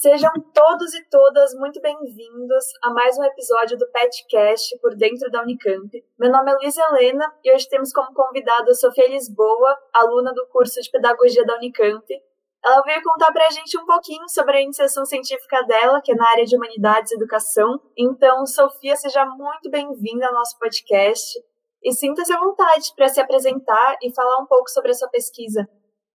Sejam todos e todas muito bem-vindos a mais um episódio do PetCast por dentro da Unicamp. Meu nome é Luiz Helena e hoje temos como convidada a Sofia Lisboa, aluna do curso de Pedagogia da Unicamp. Ela veio contar para a gente um pouquinho sobre a iniciação científica dela, que é na área de Humanidades e Educação. Então, Sofia, seja muito bem-vinda ao nosso podcast e sinta-se à vontade para se apresentar e falar um pouco sobre a sua pesquisa.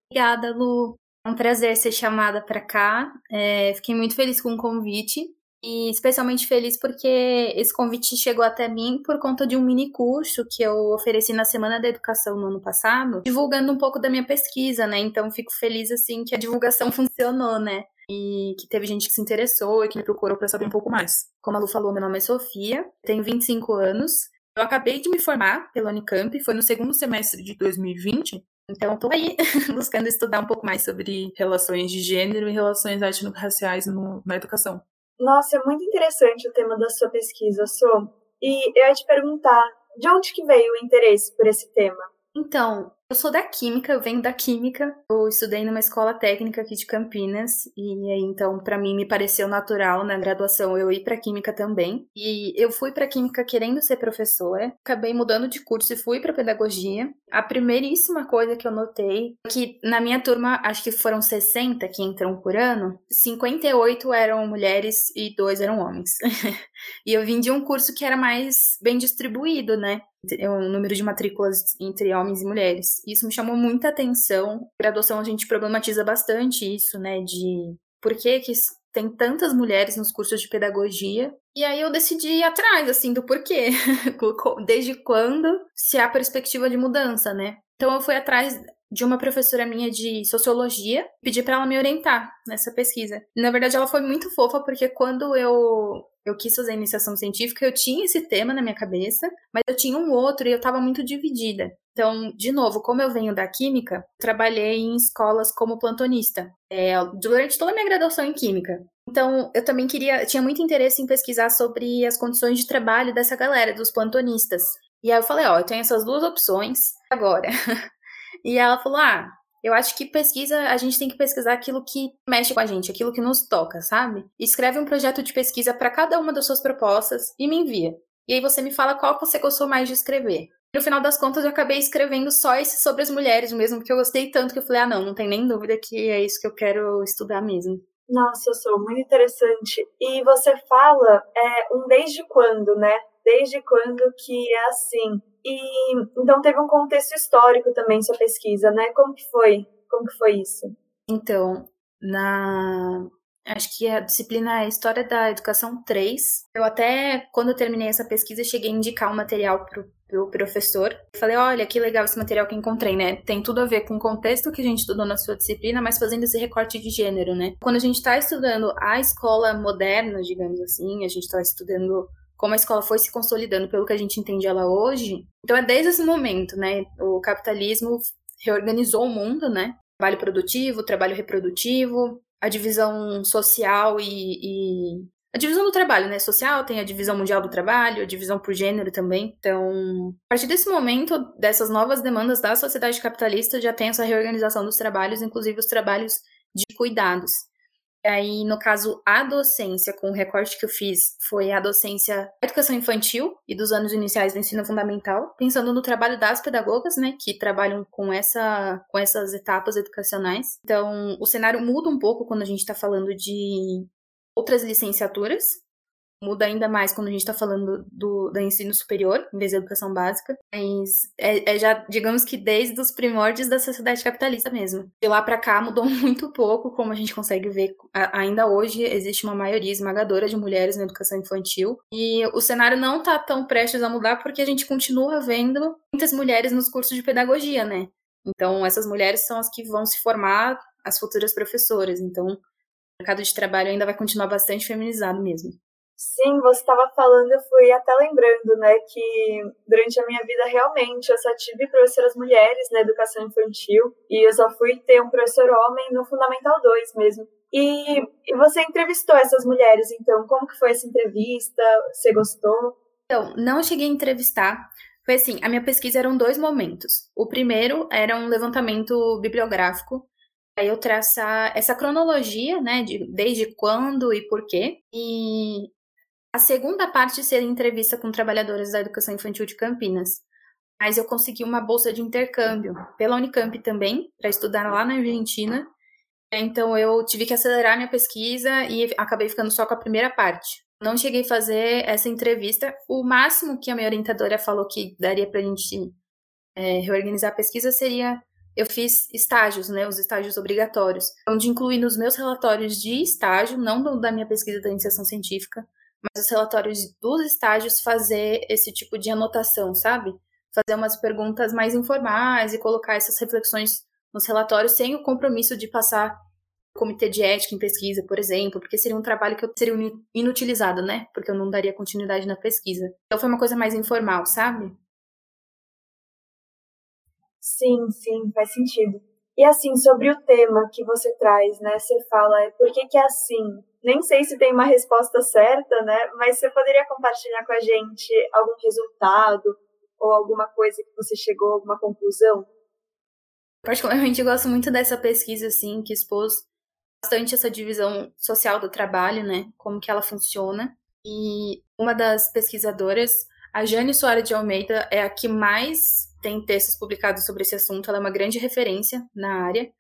Obrigada, Lu. É um prazer ser chamada para cá. É, fiquei muito feliz com o convite. E especialmente feliz porque esse convite chegou até mim por conta de um mini curso que eu ofereci na Semana da Educação no ano passado, divulgando um pouco da minha pesquisa, né? Então fico feliz assim que a divulgação funcionou, né? E que teve gente que se interessou e que me procurou para saber um pouco mais. Como a Lu falou, meu nome é Sofia, tenho 25 anos. Eu acabei de me formar pela Unicamp, foi no segundo semestre de 2020, então, estou aí buscando estudar um pouco mais sobre relações de gênero e relações étnico-raciais na educação. Nossa, é muito interessante o tema da sua pesquisa, Sô. E eu ia te perguntar, de onde que veio o interesse por esse tema? Então, eu sou da Química, eu venho da Química. Eu estudei numa escola técnica aqui de Campinas e então para mim me pareceu natural na graduação eu ir para Química também. E eu fui para Química querendo ser professora, acabei mudando de curso e fui para Pedagogia. A primeiríssima coisa que eu notei é que na minha turma, acho que foram 60 que entram por ano, 58 eram mulheres e dois eram homens. e eu vim de um curso que era mais bem distribuído, né? o número de matrículas entre homens e mulheres. Isso me chamou muita atenção. Graduação a gente problematiza bastante isso, né, de por que que tem tantas mulheres nos cursos de pedagogia. E aí eu decidi ir atrás, assim, do porquê. Desde quando se há perspectiva de mudança, né? Então eu fui atrás de uma professora minha de sociologia, pedi para ela me orientar nessa pesquisa. Na verdade, ela foi muito fofa porque quando eu eu quis fazer iniciação científica, eu tinha esse tema na minha cabeça, mas eu tinha um outro e eu estava muito dividida. Então, de novo, como eu venho da química, trabalhei em escolas como plantonista é, durante toda a minha graduação em química. Então, eu também queria, tinha muito interesse em pesquisar sobre as condições de trabalho dessa galera, dos plantonistas. E aí eu falei, ó, eu tenho essas duas opções agora. e ela falou, ah, eu acho que pesquisa, a gente tem que pesquisar aquilo que mexe com a gente, aquilo que nos toca, sabe? Escreve um projeto de pesquisa para cada uma das suas propostas e me envia. E aí você me fala qual você gostou mais de escrever. No final das contas, eu acabei escrevendo só esse sobre as mulheres mesmo, porque eu gostei tanto que eu falei, ah, não, não tem nem dúvida que é isso que eu quero estudar mesmo. Nossa, eu sou muito interessante. E você fala é, um desde quando, né? Desde quando que é assim. E então teve um contexto histórico também sua pesquisa, né? Como que foi? Como que foi isso? Então, na acho que a disciplina é História da Educação 3. Eu até, quando eu terminei essa pesquisa, cheguei a indicar o um material pro, pro professor. Falei, olha, que legal esse material que encontrei, né? Tem tudo a ver com o contexto que a gente estudou na sua disciplina, mas fazendo esse recorte de gênero, né? Quando a gente está estudando a escola moderna, digamos assim, a gente está estudando como a escola foi se consolidando pelo que a gente entende ela hoje. Então é desde esse momento, né? O capitalismo reorganizou o mundo, né? Trabalho produtivo, trabalho reprodutivo, a divisão social e, e, a divisão do trabalho, né? Social tem a divisão mundial do trabalho, a divisão por gênero também. Então, a partir desse momento, dessas novas demandas da sociedade capitalista, já tem essa reorganização dos trabalhos, inclusive os trabalhos de cuidados. Aí, no caso, a docência, com o recorte que eu fiz, foi a docência da educação infantil e dos anos iniciais do ensino fundamental, pensando no trabalho das pedagogas, né, que trabalham com, essa, com essas etapas educacionais. Então, o cenário muda um pouco quando a gente está falando de outras licenciaturas, muda ainda mais quando a gente está falando do, do ensino superior, em vez da educação básica. Mas é, é, já, digamos que desde os primórdios da sociedade capitalista mesmo. De lá para cá mudou muito pouco, como a gente consegue ver. ainda hoje existe uma maioria esmagadora de mulheres na educação infantil. E o cenário não está tão prestes a mudar porque a gente continua vendo muitas mulheres nos cursos de pedagogia, né? Então, essas mulheres são as que vão se formar as futuras professoras. Então, o mercado de trabalho ainda vai continuar bastante feminizado mesmo. Sim, você estava falando, eu fui até lembrando, né, que durante a minha vida realmente eu só tive professoras mulheres na educação infantil e eu só fui ter um professor homem no Fundamental 2 mesmo. E, e você entrevistou essas mulheres, então, como que foi essa entrevista? Você gostou? Então, não cheguei a entrevistar. Foi assim, a minha pesquisa eram dois momentos. O primeiro era um levantamento bibliográfico eu traçar essa cronologia, né, de desde quando e por quê. E a segunda parte seria entrevista com trabalhadoras da educação infantil de Campinas. Mas eu consegui uma bolsa de intercâmbio pela Unicamp também, para estudar lá na Argentina. Então eu tive que acelerar minha pesquisa e acabei ficando só com a primeira parte. Não cheguei a fazer essa entrevista. O máximo que a minha orientadora falou que daria para a gente é, reorganizar a pesquisa seria eu fiz estágios, né, os estágios obrigatórios, onde incluí nos meus relatórios de estágio, não da minha pesquisa da iniciação científica, mas os relatórios dos estágios fazer esse tipo de anotação, sabe? Fazer umas perguntas mais informais e colocar essas reflexões nos relatórios sem o compromisso de passar comitê de ética em pesquisa, por exemplo, porque seria um trabalho que eu seria inutilizado, né? Porque eu não daria continuidade na pesquisa. Então foi uma coisa mais informal, sabe? Sim, sim, faz sentido. E assim, sobre o tema que você traz, né? Você fala, é por que, que é assim? Nem sei se tem uma resposta certa, né? Mas você poderia compartilhar com a gente algum resultado ou alguma coisa que você chegou alguma conclusão? Particularmente, eu gosto muito dessa pesquisa, assim, que expôs bastante essa divisão social do trabalho, né? Como que ela funciona. E uma das pesquisadoras, a Jane Soares de Almeida, é a que mais tem textos publicados sobre esse assunto, ela é uma grande referência na área.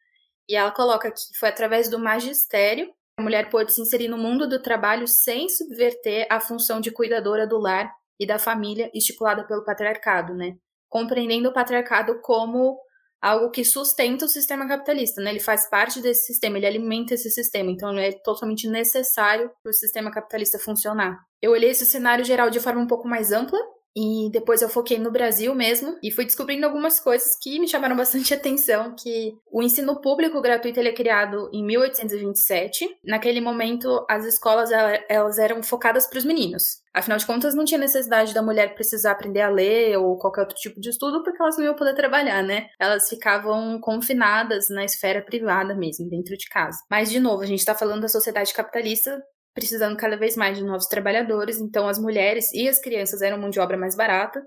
E ela coloca que foi através do magistério que a mulher pôde se inserir no mundo do trabalho sem subverter a função de cuidadora do lar e da família estipulada pelo patriarcado, né? Compreendendo o patriarcado como algo que sustenta o sistema capitalista, né? Ele faz parte desse sistema, ele alimenta esse sistema, então é totalmente necessário para o sistema capitalista funcionar. Eu olhei esse cenário geral de forma um pouco mais ampla e depois eu foquei no Brasil mesmo e fui descobrindo algumas coisas que me chamaram bastante atenção, que o ensino público gratuito ele é criado em 1827. Naquele momento, as escolas elas eram focadas para os meninos. Afinal de contas, não tinha necessidade da mulher precisar aprender a ler ou qualquer outro tipo de estudo, porque elas não iam poder trabalhar, né? Elas ficavam confinadas na esfera privada mesmo, dentro de casa. Mas, de novo, a gente está falando da sociedade capitalista precisando cada vez mais de novos trabalhadores, então as mulheres e as crianças eram mão de obra mais barata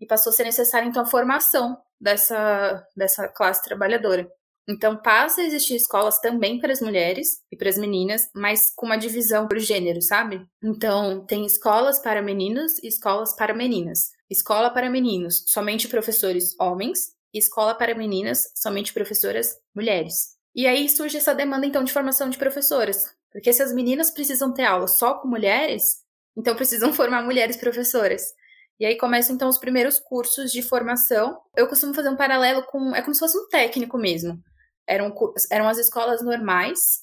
e passou a ser necessária então a formação dessa, dessa classe trabalhadora. Então passa a existir escolas também para as mulheres e para as meninas, mas com uma divisão por gênero, sabe? Então tem escolas para meninos e escolas para meninas. Escola para meninos, somente professores homens, e escola para meninas, somente professoras mulheres. E aí surge essa demanda então de formação de professoras, porque se as meninas precisam ter aula só com mulheres, então precisam formar mulheres professoras. E aí começam então os primeiros cursos de formação. Eu costumo fazer um paralelo com. É como se fosse um técnico mesmo. Eram, eram as escolas normais,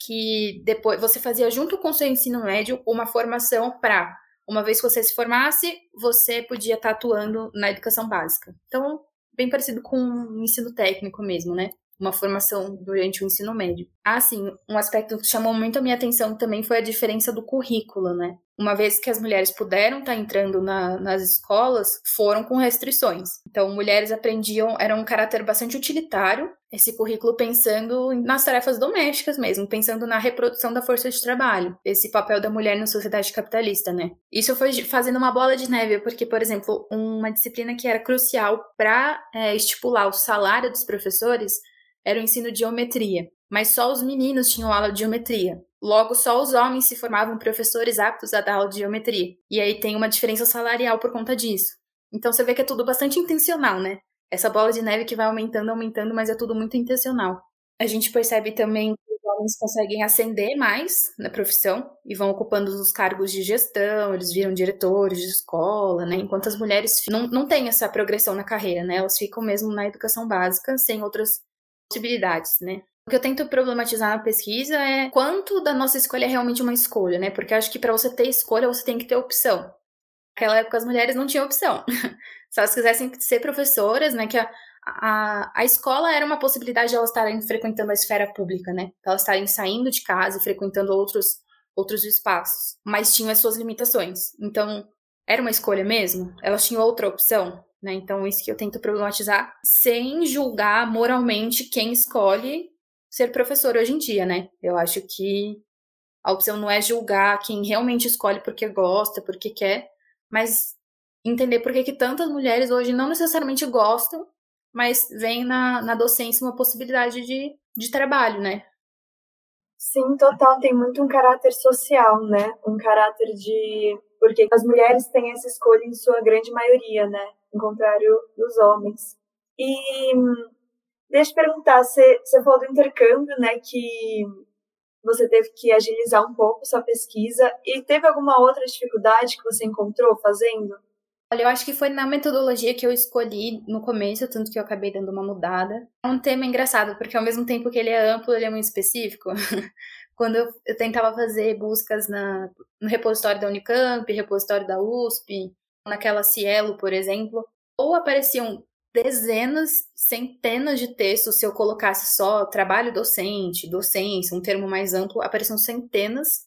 que depois você fazia junto com o seu ensino médio uma formação para, uma vez que você se formasse, você podia estar atuando na educação básica. Então, bem parecido com o ensino técnico mesmo, né? Uma formação durante o ensino médio. Ah, sim, um aspecto que chamou muito a minha atenção também foi a diferença do currículo, né? Uma vez que as mulheres puderam estar tá entrando na, nas escolas, foram com restrições. Então, mulheres aprendiam, era um caráter bastante utilitário, esse currículo pensando nas tarefas domésticas mesmo, pensando na reprodução da força de trabalho, esse papel da mulher na sociedade capitalista, né? Isso foi fazendo uma bola de neve, porque, por exemplo, uma disciplina que era crucial para é, estipular o salário dos professores era o ensino de geometria, mas só os meninos tinham aula de geometria. Logo, só os homens se formavam professores aptos a dar aula de geometria. E aí tem uma diferença salarial por conta disso. Então você vê que é tudo bastante intencional, né? Essa bola de neve que vai aumentando, aumentando, mas é tudo muito intencional. A gente percebe também que os homens conseguem ascender mais na profissão e vão ocupando os cargos de gestão, eles viram diretores de escola, né? Enquanto as mulheres não, não têm essa progressão na carreira, né? Elas ficam mesmo na educação básica, sem outras possibilidades, né? O que eu tento problematizar na pesquisa é quanto da nossa escolha é realmente uma escolha, né? Porque acho que para você ter escolha, você tem que ter opção. Naquela época, as mulheres não tinham opção. Se elas quisessem ser professoras, né? Que a, a, a escola era uma possibilidade de elas estarem frequentando a esfera pública, né? Elas estarem saindo de casa e frequentando outros, outros espaços. Mas tinham as suas limitações. Então, era uma escolha mesmo? Elas tinham outra opção? Né? Então, isso que eu tento problematizar, sem julgar moralmente quem escolhe ser professor hoje em dia, né? Eu acho que a opção não é julgar quem realmente escolhe porque gosta, porque quer, mas entender por que, que tantas mulheres hoje não necessariamente gostam, mas vem na, na docência uma possibilidade de, de trabalho, né? Sim, total. Tem muito um caráter social, né? Um caráter de. Porque as mulheres têm essa escolha em sua grande maioria, né? Ao contrário dos homens. E deixa eu perguntar, você, você falou do intercâmbio, né? Que você teve que agilizar um pouco sua pesquisa. E teve alguma outra dificuldade que você encontrou fazendo? Olha, eu acho que foi na metodologia que eu escolhi no começo, tanto que eu acabei dando uma mudada. É um tema engraçado, porque ao mesmo tempo que ele é amplo, ele é muito específico. Quando eu, eu tentava fazer buscas na, no repositório da Unicamp, repositório da USP, naquela Cielo, por exemplo, ou apareciam dezenas, centenas de textos, se eu colocasse só trabalho docente, docência, um termo mais amplo, apareciam centenas,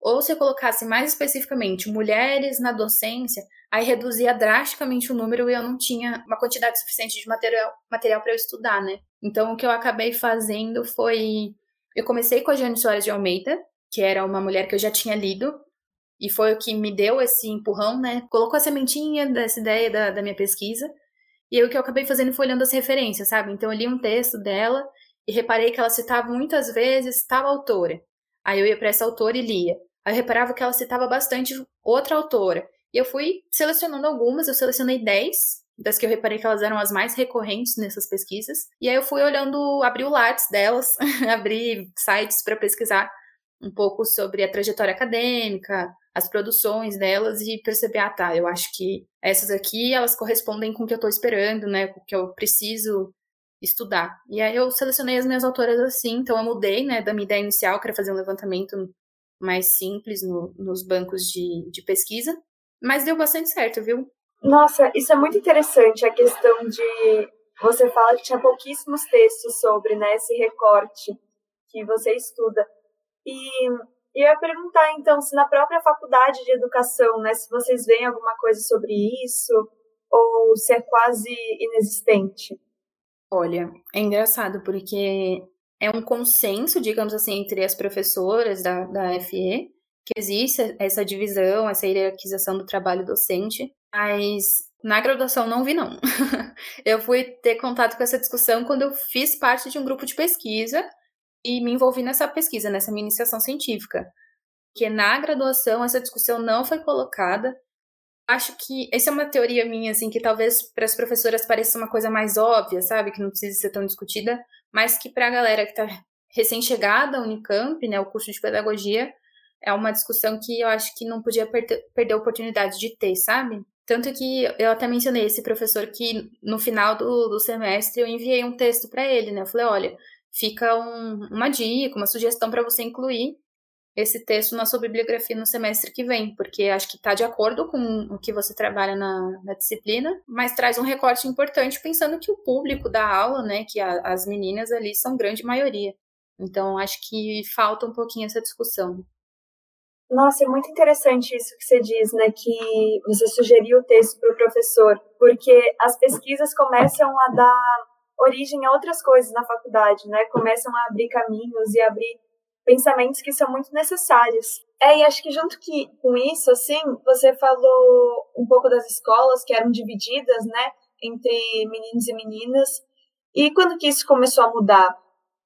ou se eu colocasse mais especificamente mulheres na docência, aí reduzia drasticamente o número e eu não tinha uma quantidade suficiente de material, material para eu estudar, né? Então, o que eu acabei fazendo foi. Eu comecei com a Jane Soares de Almeida, que era uma mulher que eu já tinha lido, e foi o que me deu esse empurrão, né? Colocou a sementinha dessa ideia da, da minha pesquisa. E aí, o que eu acabei fazendo foi olhando as referências, sabe? Então, eu li um texto dela e reparei que ela citava muitas vezes tal autora. Aí eu ia para essa autora e lia. Aí eu reparava que ela citava bastante outra autora. E eu fui selecionando algumas, eu selecionei 10 das que eu reparei que elas eram as mais recorrentes nessas pesquisas. E aí eu fui olhando, abri o Lattes delas, abri sites para pesquisar um pouco sobre a trajetória acadêmica, as produções delas e perceber, ah tá, eu acho que essas aqui, elas correspondem com o que eu estou esperando, né, com o que eu preciso estudar. E aí eu selecionei as minhas autoras assim, então eu mudei, né, da minha ideia inicial, que era fazer um levantamento mais simples no, nos bancos de, de pesquisa, mas deu bastante certo, viu? Nossa, isso é muito interessante, a questão de. Você fala que tinha pouquíssimos textos sobre né, esse recorte que você estuda. E eu ia perguntar, então, se na própria faculdade de educação, né, se vocês veem alguma coisa sobre isso, ou se é quase inexistente. Olha, é engraçado, porque é um consenso, digamos assim, entre as professoras da, da FE, que existe essa divisão, essa hierarquização do trabalho docente, mas na graduação não vi não. eu fui ter contato com essa discussão quando eu fiz parte de um grupo de pesquisa e me envolvi nessa pesquisa, nessa minha iniciação científica. Que na graduação essa discussão não foi colocada. Acho que essa é uma teoria minha, assim, que talvez para as professoras pareça uma coisa mais óbvia, sabe? Que não precisa ser tão discutida, mas que para a galera que está recém-chegada à Unicamp, né, o curso de pedagogia, é uma discussão que eu acho que não podia perder a oportunidade de ter, sabe? Tanto que eu até mencionei esse professor que no final do, do semestre eu enviei um texto para ele, né? Eu falei, olha, fica um, uma dica, uma sugestão para você incluir esse texto na sua bibliografia no semestre que vem, porque acho que está de acordo com o que você trabalha na, na, disciplina, mas traz um recorte importante pensando que o público da aula, né, que a, as meninas ali são grande maioria. Então acho que falta um pouquinho essa discussão. Nossa, é muito interessante isso que você diz, né? Que você sugeriu o texto para o professor, porque as pesquisas começam a dar origem a outras coisas na faculdade, né? Começam a abrir caminhos e abrir pensamentos que são muito necessários. É, e acho que junto que, com isso, assim, você falou um pouco das escolas que eram divididas, né? Entre meninos e meninas. E quando que isso começou a mudar?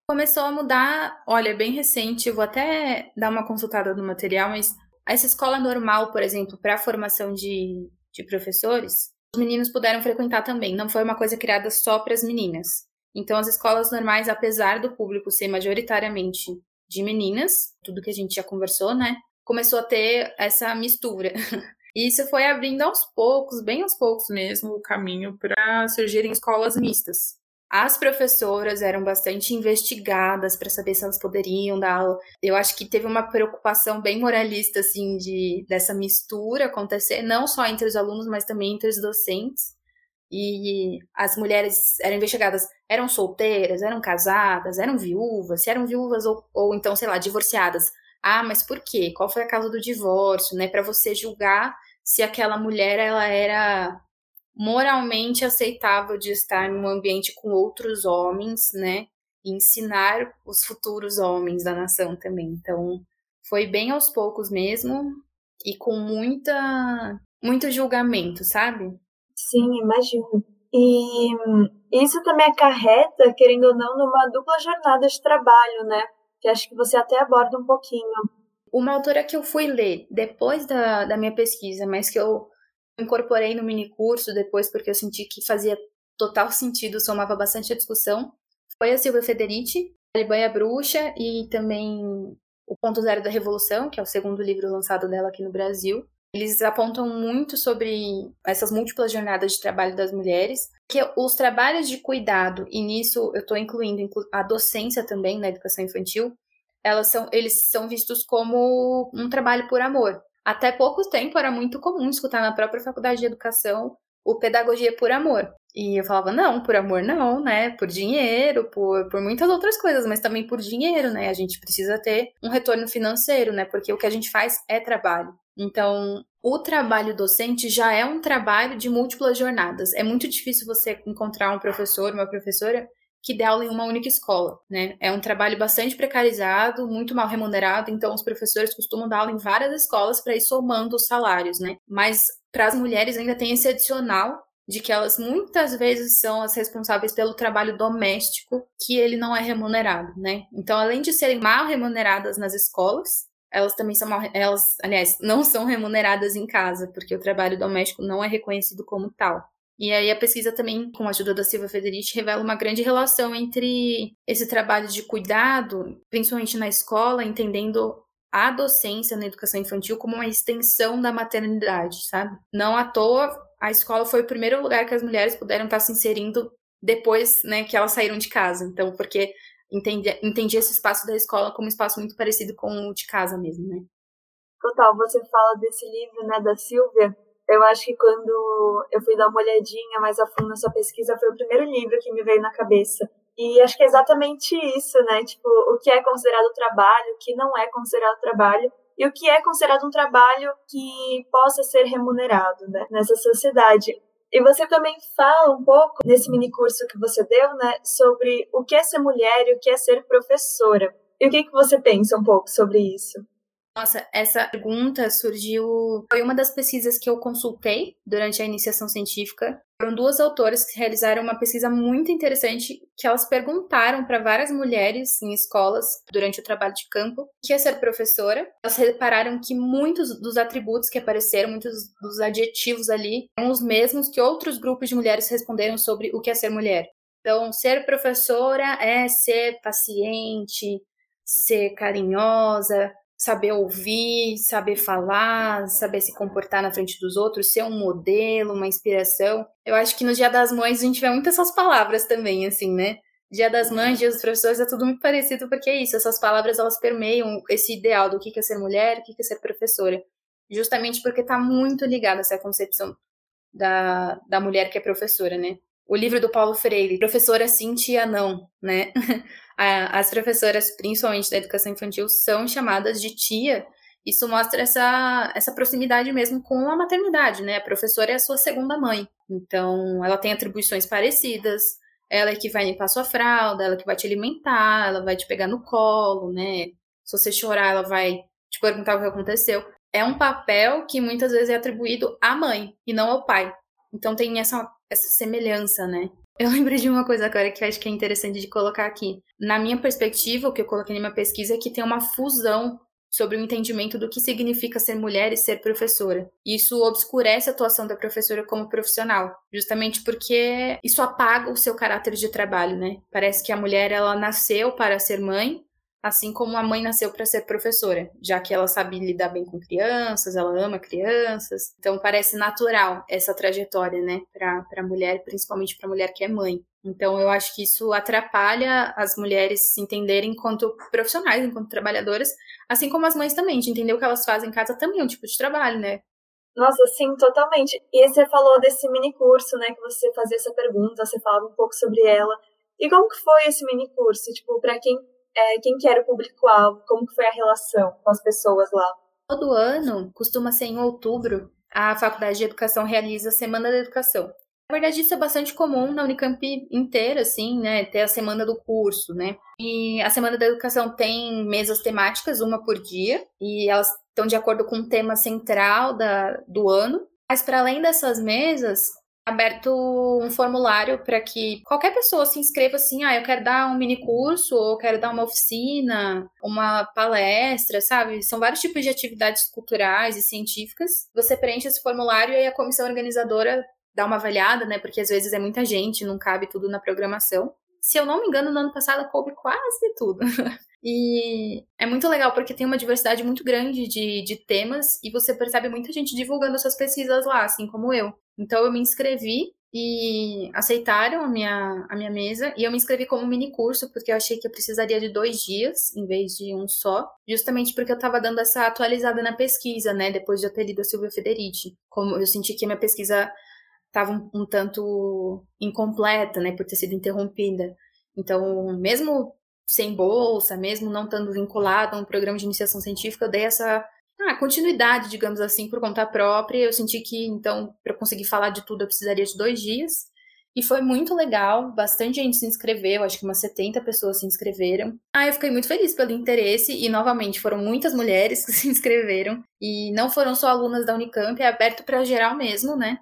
começou a mudar, olha, bem recente, vou até dar uma consultada no material, mas essa escola normal, por exemplo, para a formação de, de professores, os meninos puderam frequentar também, não foi uma coisa criada só para as meninas. Então, as escolas normais, apesar do público ser majoritariamente de meninas, tudo que a gente já conversou, né? Começou a ter essa mistura. E isso foi abrindo aos poucos, bem aos poucos mesmo, o caminho para surgirem escolas mistas. As professoras eram bastante investigadas para saber se elas poderiam dar aula. Eu acho que teve uma preocupação bem moralista, assim, de dessa mistura acontecer, não só entre os alunos, mas também entre os docentes. E as mulheres eram investigadas, eram solteiras, eram casadas, eram viúvas, se eram viúvas ou, ou então, sei lá, divorciadas. Ah, mas por quê? Qual foi a causa do divórcio, né? Para você julgar se aquela mulher ela era moralmente aceitável de estar num ambiente com outros homens, né? E ensinar os futuros homens da nação também. Então, foi bem aos poucos mesmo e com muita muito julgamento, sabe? Sim, imagino. E Isso também acarreta, querendo ou não, numa dupla jornada de trabalho, né? Que acho que você até aborda um pouquinho. Uma autora que eu fui ler depois da, da minha pesquisa, mas que eu incorporei no mini curso depois porque eu senti que fazia total sentido, somava bastante a discussão, foi a Silvia Federici, Alemanha Bruxa e também O Ponto Zero da Revolução, que é o segundo livro lançado dela aqui no Brasil. Eles apontam muito sobre essas múltiplas jornadas de trabalho das mulheres, que os trabalhos de cuidado, e nisso eu estou incluindo a docência também na educação infantil, elas são, eles são vistos como um trabalho por amor. Até pouco tempo era muito comum escutar na própria faculdade de educação o pedagogia por amor. E eu falava, não, por amor não, né? Por dinheiro, por, por muitas outras coisas, mas também por dinheiro, né? A gente precisa ter um retorno financeiro, né? Porque o que a gente faz é trabalho. Então, o trabalho docente já é um trabalho de múltiplas jornadas. É muito difícil você encontrar um professor, uma professora que dê aula em uma única escola, né? É um trabalho bastante precarizado, muito mal remunerado, então os professores costumam dar aula em várias escolas para ir somando os salários, né? Mas para as mulheres ainda tem esse adicional de que elas muitas vezes são as responsáveis pelo trabalho doméstico, que ele não é remunerado, né? Então, além de serem mal remuneradas nas escolas, elas também são mal, elas, aliás, não são remuneradas em casa, porque o trabalho doméstico não é reconhecido como tal. E aí a pesquisa também, com a ajuda da Silva Federici, revela uma grande relação entre esse trabalho de cuidado, principalmente na escola, entendendo a docência na educação infantil como uma extensão da maternidade, sabe? Não à toa, a escola foi o primeiro lugar que as mulheres puderam estar se inserindo depois, né, que elas saíram de casa. Então, porque entendi, entendi esse espaço da escola como um espaço muito parecido com o de casa mesmo, né? Total, você fala desse livro, né, da Silvia, eu acho que quando eu fui dar uma olhadinha mais a fundo nessa pesquisa, foi o primeiro livro que me veio na cabeça. E acho que é exatamente isso, né? Tipo, o que é considerado trabalho, o que não é considerado trabalho, e o que é considerado um trabalho que possa ser remunerado, né? Nessa sociedade. E você também fala um pouco, nesse mini curso que você deu, né? Sobre o que é ser mulher e o que é ser professora. E o que, que você pensa um pouco sobre isso? Nossa, essa pergunta surgiu. Foi uma das pesquisas que eu consultei durante a iniciação científica. Foram duas autoras que realizaram uma pesquisa muito interessante que elas perguntaram para várias mulheres em escolas durante o trabalho de campo o que é ser professora. Elas repararam que muitos dos atributos que apareceram, muitos dos adjetivos ali, eram os mesmos que outros grupos de mulheres responderam sobre o que é ser mulher. Então, ser professora é ser paciente, ser carinhosa, saber ouvir, saber falar, saber se comportar na frente dos outros, ser um modelo, uma inspiração. Eu acho que no Dia das Mães a gente vê muitas essas palavras também, assim, né? Dia das Mães, Dia dos Professores, é tudo muito parecido, porque é isso, essas palavras elas permeiam esse ideal do que é ser mulher, o que é ser professora. Justamente porque está muito ligado essa concepção da, da mulher que é professora, né? O livro do Paulo Freire, Professora Sim, Tia Não, né? as professoras, principalmente da educação infantil, são chamadas de tia. Isso mostra essa, essa proximidade mesmo com a maternidade, né? A professora é a sua segunda mãe. Então, ela tem atribuições parecidas. Ela é que vai limpar sua fralda, ela é que vai te alimentar, ela vai te pegar no colo, né? Se você chorar, ela vai te perguntar o que aconteceu. É um papel que muitas vezes é atribuído à mãe e não ao pai. Então tem essa, essa semelhança, né? Eu lembro de uma coisa agora que eu acho que é interessante de colocar aqui. Na minha perspectiva, o que eu coloquei na minha pesquisa é que tem uma fusão sobre o entendimento do que significa ser mulher e ser professora. Isso obscurece a atuação da professora como profissional, justamente porque isso apaga o seu caráter de trabalho, né? Parece que a mulher ela nasceu para ser mãe Assim como a mãe nasceu para ser professora, já que ela sabe lidar bem com crianças, ela ama crianças. Então parece natural essa trajetória, né, para a mulher, principalmente para a mulher que é mãe. Então eu acho que isso atrapalha as mulheres se entenderem enquanto profissionais, enquanto trabalhadoras, assim como as mães também, de entender o que elas fazem em casa também é um tipo de trabalho, né? Nossa, sim, totalmente. E você falou desse mini curso, né, que você fazia essa pergunta, você falava um pouco sobre ela. E como que foi esse mini curso? Tipo, para quem é, quem que era o público-alvo, como que foi a relação com as pessoas lá. Todo ano, costuma ser em outubro, a Faculdade de Educação realiza a Semana da Educação. Na verdade, isso é bastante comum na Unicamp inteira, assim, né? Ter a semana do curso, né? E a Semana da Educação tem mesas temáticas, uma por dia, e elas estão de acordo com o tema central da, do ano. Mas, para além dessas mesas, aberto um formulário para que qualquer pessoa se inscreva assim, ah, eu quero dar um mini curso, ou quero dar uma oficina, uma palestra, sabe? São vários tipos de atividades culturais e científicas. Você preenche esse formulário e a comissão organizadora dá uma avaliada, né? Porque às vezes é muita gente, não cabe tudo na programação. Se eu não me engano, no ano passado coube quase tudo. E é muito legal porque tem uma diversidade muito grande de, de temas e você percebe muita gente divulgando suas pesquisas lá, assim como eu. Então eu me inscrevi e aceitaram a minha, a minha mesa e eu me inscrevi como mini curso porque eu achei que eu precisaria de dois dias em vez de um só, justamente porque eu estava dando essa atualizada na pesquisa, né, depois de eu ter lido a Silvia Federici. Como eu senti que a minha pesquisa estava um, um tanto incompleta, né, por ter sido interrompida. Então, mesmo sem bolsa, mesmo não estando vinculado a um programa de iniciação científica, eu dei essa ah, continuidade, digamos assim, por conta própria. Eu senti que, então, para conseguir falar de tudo, eu precisaria de dois dias. E foi muito legal, bastante gente se inscreveu, acho que umas 70 pessoas se inscreveram. Ah, eu fiquei muito feliz pelo interesse e, novamente, foram muitas mulheres que se inscreveram. E não foram só alunas da Unicamp, é aberto para geral mesmo, né?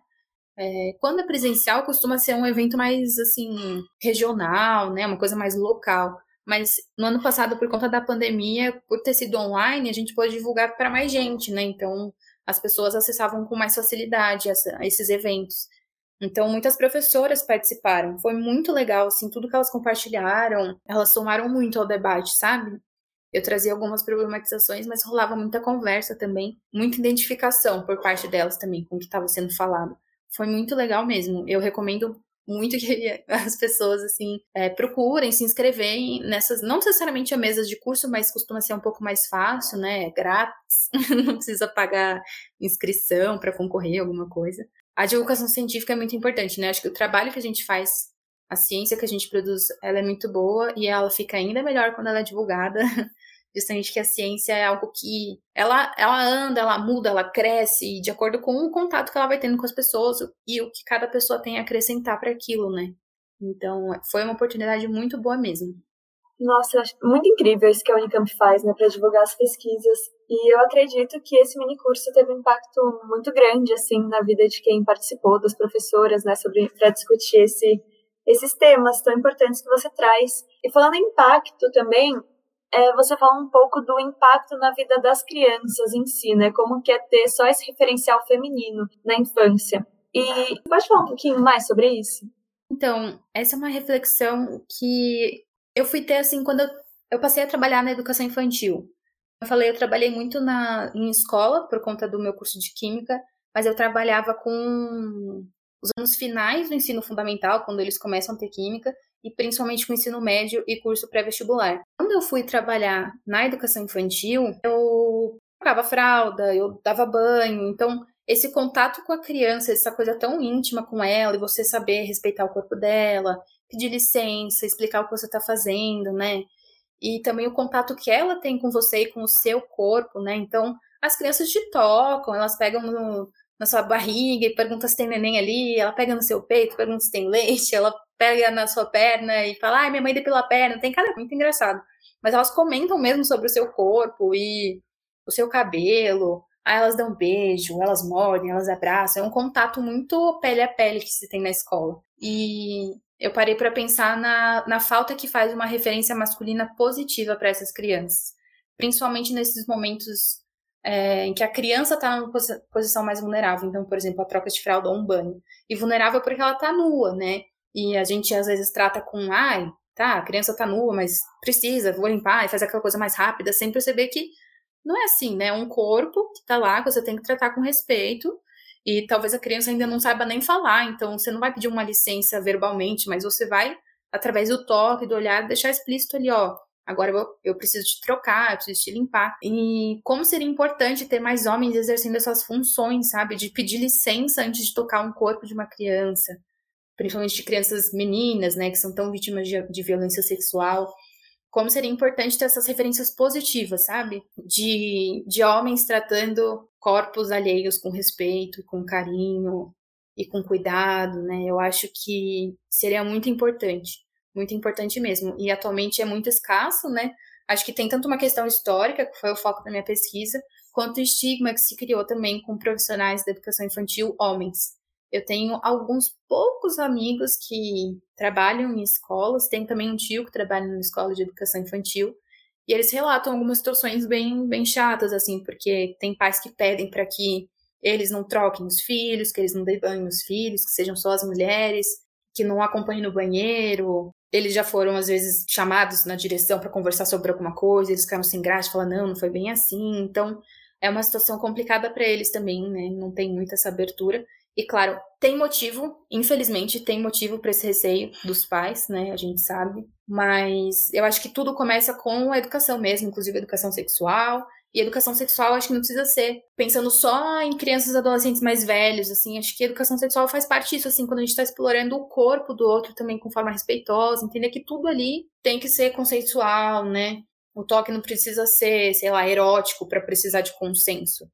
É, quando é presencial, costuma ser um evento mais, assim, regional, né? Uma coisa mais local. Mas no ano passado, por conta da pandemia, por ter sido online, a gente pôde divulgar para mais gente, né? Então, as pessoas acessavam com mais facilidade essa, esses eventos. Então, muitas professoras participaram. Foi muito legal, assim, tudo que elas compartilharam, elas somaram muito ao debate, sabe? Eu trazia algumas problematizações, mas rolava muita conversa também, muita identificação por parte delas também com o que estava sendo falado. Foi muito legal mesmo. Eu recomendo muito que as pessoas, assim, é, procurem se inscrever nessas, não necessariamente a mesas de curso, mas costuma ser um pouco mais fácil, né? É grátis, não precisa pagar inscrição para concorrer alguma coisa. A divulgação científica é muito importante, né? Acho que o trabalho que a gente faz, a ciência que a gente produz, ela é muito boa e ela fica ainda melhor quando ela é divulgada. justamente que a ciência é algo que ela, ela anda, ela muda, ela cresce de acordo com o contato que ela vai tendo com as pessoas e o que cada pessoa tem a acrescentar para aquilo, né? Então, foi uma oportunidade muito boa mesmo. Nossa, muito incrível isso que a Unicamp faz, né, para divulgar as pesquisas. E eu acredito que esse mini curso teve um impacto muito grande, assim, na vida de quem participou, das professoras, né, sobre para discutir esse, esses temas tão importantes que você traz. E falando em impacto também, é, você fala um pouco do impacto na vida das crianças em si, né? Como que é ter só esse referencial feminino na infância. E pode falar um pouquinho mais sobre isso? Então, essa é uma reflexão que eu fui ter assim quando eu, eu passei a trabalhar na educação infantil. Eu falei, eu trabalhei muito na, em escola por conta do meu curso de química, mas eu trabalhava com os anos finais do ensino fundamental, quando eles começam a ter química, e principalmente com ensino médio e curso pré-vestibular. Quando eu fui trabalhar na educação infantil, eu trocava fralda, eu dava banho, então esse contato com a criança, essa coisa tão íntima com ela, e você saber respeitar o corpo dela, pedir licença, explicar o que você está fazendo, né? E também o contato que ela tem com você e com o seu corpo, né? Então, as crianças te tocam, elas pegam no, na sua barriga e perguntam se tem neném ali, ela pega no seu peito, pergunta se tem leite, ela pega na sua perna e fala, ai, minha mãe depilou a perna, tem cada muito engraçado. Mas elas comentam mesmo sobre o seu corpo e o seu cabelo, aí elas dão beijo, elas mordem, elas abraçam, é um contato muito pele a pele que se tem na escola. E eu parei para pensar na, na falta que faz uma referência masculina positiva para essas crianças, principalmente nesses momentos é, em que a criança está numa posição mais vulnerável. Então, por exemplo, a troca de fralda ou um banho. E vulnerável porque ela está nua, né? E a gente às vezes trata com, ai, tá, a criança tá nua, mas precisa, vou limpar e fazer aquela coisa mais rápida, sem perceber que não é assim, né? É um corpo que tá lá, que você tem que tratar com respeito. E talvez a criança ainda não saiba nem falar, então você não vai pedir uma licença verbalmente, mas você vai, através do toque, do olhar, deixar explícito ali, ó. Agora eu, eu preciso te trocar, eu preciso te limpar. E como seria importante ter mais homens exercendo essas funções, sabe? De pedir licença antes de tocar um corpo de uma criança principalmente de crianças meninas, né, que são tão vítimas de, de violência sexual, como seria importante ter essas referências positivas, sabe? De, de homens tratando corpos alheios com respeito, com carinho e com cuidado, né? Eu acho que seria muito importante, muito importante mesmo. E atualmente é muito escasso, né? Acho que tem tanto uma questão histórica, que foi o foco da minha pesquisa, quanto o estigma que se criou também com profissionais da educação infantil homens. Eu tenho alguns poucos amigos que trabalham em escolas, tem também um tio que trabalha numa escola de educação infantil, e eles relatam algumas situações bem, bem chatas, assim, porque tem pais que pedem para que eles não troquem os filhos, que eles não dêem banho nos filhos, que sejam só as mulheres, que não acompanhem no banheiro. Eles já foram, às vezes, chamados na direção para conversar sobre alguma coisa, eles ficaram sem graça, falam, não, não foi bem assim. Então, é uma situação complicada para eles também, né? Não tem muita essa abertura. E claro, tem motivo, infelizmente, tem motivo para esse receio dos pais, né? A gente sabe. Mas eu acho que tudo começa com a educação mesmo, inclusive a educação sexual. E educação sexual acho que não precisa ser pensando só em crianças e adolescentes mais velhos, assim. Acho que educação sexual faz parte disso, assim, quando a gente está explorando o corpo do outro também com forma respeitosa, entender que tudo ali tem que ser consensual, né? O toque não precisa ser, sei lá, erótico para precisar de consenso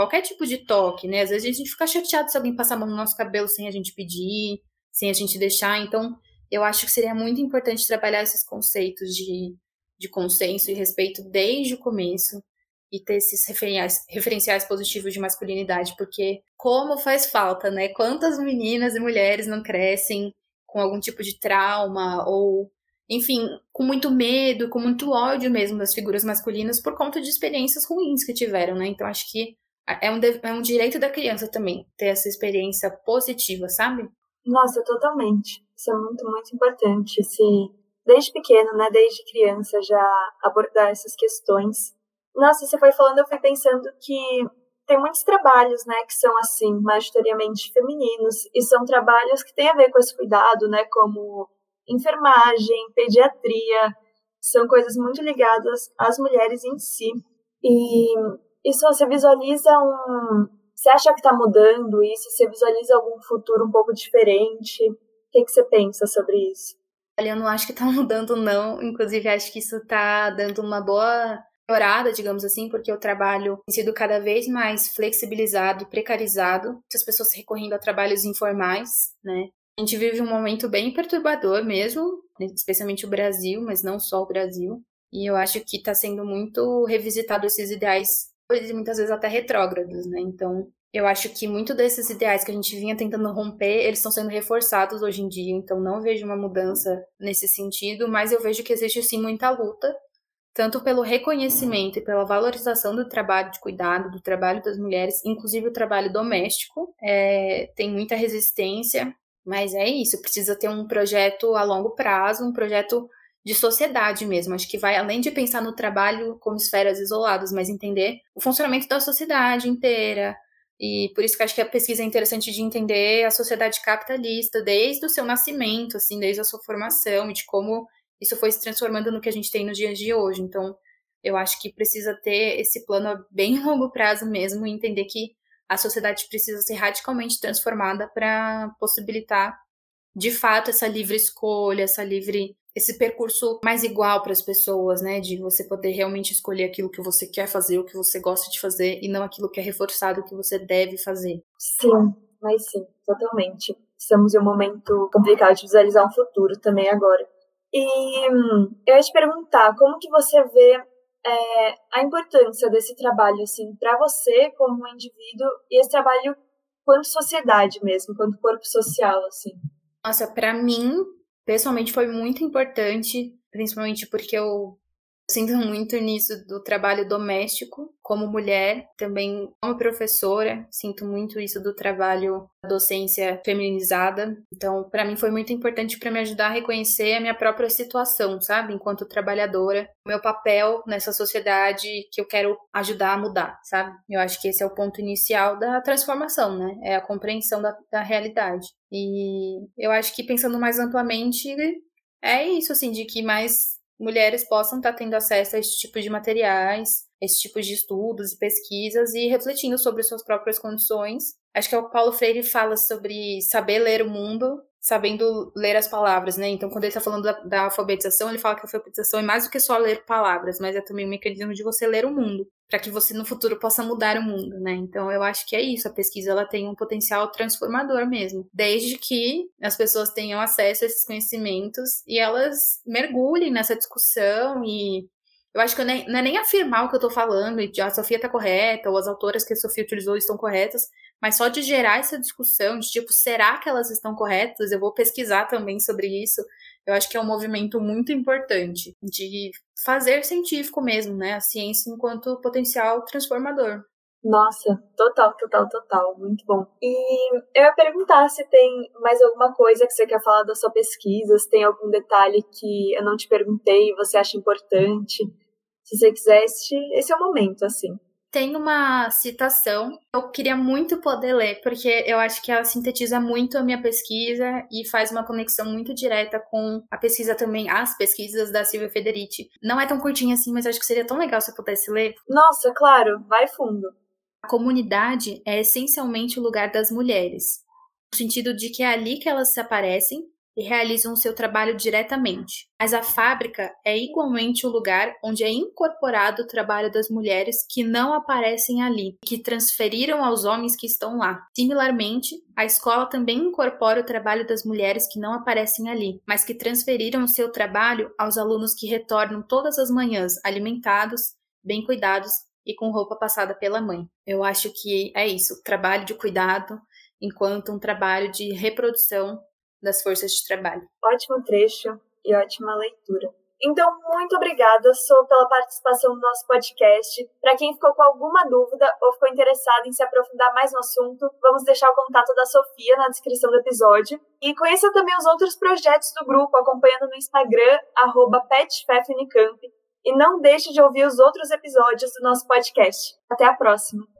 qualquer tipo de toque, né? Às vezes a gente fica chateado se alguém passar a mão no nosso cabelo sem a gente pedir, sem a gente deixar. Então, eu acho que seria muito importante trabalhar esses conceitos de, de consenso e respeito desde o começo e ter esses referenciais, referenciais positivos de masculinidade, porque como faz falta, né? Quantas meninas e mulheres não crescem com algum tipo de trauma ou enfim, com muito medo, com muito ódio mesmo das figuras masculinas por conta de experiências ruins que tiveram, né? Então acho que é um, é um direito da criança também ter essa experiência positiva, sabe? Nossa, totalmente. Isso é muito, muito importante. Esse, desde pequeno, né? Desde criança já abordar essas questões. Nossa, você foi falando, eu fui pensando que tem muitos trabalhos, né, que são assim, majoritariamente femininos, e são trabalhos que têm a ver com esse cuidado, né, como enfermagem, pediatria, são coisas muito ligadas às mulheres em si. E isso você visualiza um. Você acha que está mudando isso? Você visualiza algum futuro um pouco diferente? O que, que você pensa sobre isso? Olha, eu não acho que está mudando, não. Inclusive, acho que isso está dando uma boa melhorada, digamos assim, porque o trabalho tem sido cada vez mais flexibilizado, precarizado, muitas pessoas recorrendo a trabalhos informais, né? A gente vive um momento bem perturbador mesmo, especialmente o Brasil, mas não só o Brasil. E eu acho que está sendo muito revisitado esses ideais e muitas vezes até retrógrados, né? Então, eu acho que muito desses ideais que a gente vinha tentando romper, eles estão sendo reforçados hoje em dia, então não vejo uma mudança nesse sentido, mas eu vejo que existe sim muita luta, tanto pelo reconhecimento e pela valorização do trabalho de cuidado, do trabalho das mulheres, inclusive o trabalho doméstico, é, tem muita resistência, mas é isso, precisa ter um projeto a longo prazo, um projeto de sociedade mesmo. Acho que vai além de pensar no trabalho como esferas isoladas, mas entender o funcionamento da sociedade inteira. E por isso que acho que a pesquisa é interessante de entender a sociedade capitalista desde o seu nascimento, assim, desde a sua formação e de como isso foi se transformando no que a gente tem nos dias de hoje. Então, eu acho que precisa ter esse plano a bem longo prazo mesmo e entender que a sociedade precisa ser radicalmente transformada para possibilitar de fato essa livre escolha, essa livre esse percurso mais igual para as pessoas, né? De você poder realmente escolher aquilo que você quer fazer, o que você gosta de fazer, e não aquilo que é reforçado que você deve fazer. Sim, mas sim, totalmente. Estamos em um momento complicado de visualizar um futuro também agora. E eu ia te perguntar, como que você vê é, a importância desse trabalho, assim, para você como indivíduo, e esse trabalho quanto sociedade mesmo, quanto corpo social, assim? Nossa, para mim, pessoalmente foi muito importante, principalmente porque eu sinto muito nisso do trabalho doméstico como mulher, também como professora, sinto muito isso do trabalho da docência feminizada. Então, para mim foi muito importante para me ajudar a reconhecer a minha própria situação, sabe, enquanto trabalhadora, meu papel nessa sociedade que eu quero ajudar a mudar, sabe? Eu acho que esse é o ponto inicial da transformação, né? É a compreensão da, da realidade. E eu acho que pensando mais amplamente, é isso, assim, de que mais mulheres possam estar tendo acesso a esse tipo de materiais, esse tipo de estudos e pesquisas e refletindo sobre suas próprias condições. Acho que é o Paulo Freire fala sobre saber ler o mundo, sabendo ler as palavras, né? Então, quando ele está falando da, da, alfabetização, ele fala que a alfabetização é mais do que só ler palavras, mas é também um mecanismo de você ler o mundo, para que você no futuro possa mudar o mundo, né? Então, eu acho que é isso. A pesquisa ela tem um potencial transformador mesmo, desde que as pessoas tenham acesso a esses conhecimentos e elas mergulhem nessa discussão e Eu acho que nem, não é nem afirmar o que eu tô falando, e a Sofia tá correta, ou as autoras que a Sofia utilizou estão corretas, mas só de gerar essa discussão de tipo, será que elas estão corretas? Eu vou pesquisar também sobre isso. Eu acho que é um movimento muito importante de fazer científico mesmo, né? A ciência enquanto potencial transformador. Nossa, total, total, total. Muito bom. E eu ia perguntar se tem mais alguma coisa que você quer falar da sua pesquisa, se tem algum detalhe que eu não te perguntei e você acha importante. Se você quiser, esse, esse é o momento, assim. Tem uma citação, eu queria muito poder ler, porque eu acho que ela sintetiza muito a minha pesquisa e faz uma conexão muito direta com a pesquisa também, as pesquisas da Silvia Federici. Não é tão curtinha assim, mas acho que seria tão legal se eu pudesse ler. Nossa, claro, vai fundo. A comunidade é essencialmente o lugar das mulheres, no sentido de que é ali que elas se aparecem e realizam seu trabalho diretamente. Mas a fábrica é igualmente o lugar onde é incorporado o trabalho das mulheres que não aparecem ali, que transferiram aos homens que estão lá. Similarmente, a escola também incorpora o trabalho das mulheres que não aparecem ali, mas que transferiram o seu trabalho aos alunos que retornam todas as manhãs alimentados, bem cuidados e com roupa passada pela mãe. Eu acho que é isso, trabalho de cuidado enquanto um trabalho de reprodução das forças de trabalho. Ótimo trecho e ótima leitura. Então, muito obrigada, Sou, pela participação no nosso podcast. Para quem ficou com alguma dúvida ou ficou interessado em se aprofundar mais no assunto, vamos deixar o contato da Sofia na descrição do episódio. E conheça também os outros projetos do grupo, acompanhando no Instagram, petfefunicamp. E não deixe de ouvir os outros episódios do nosso podcast. Até a próxima!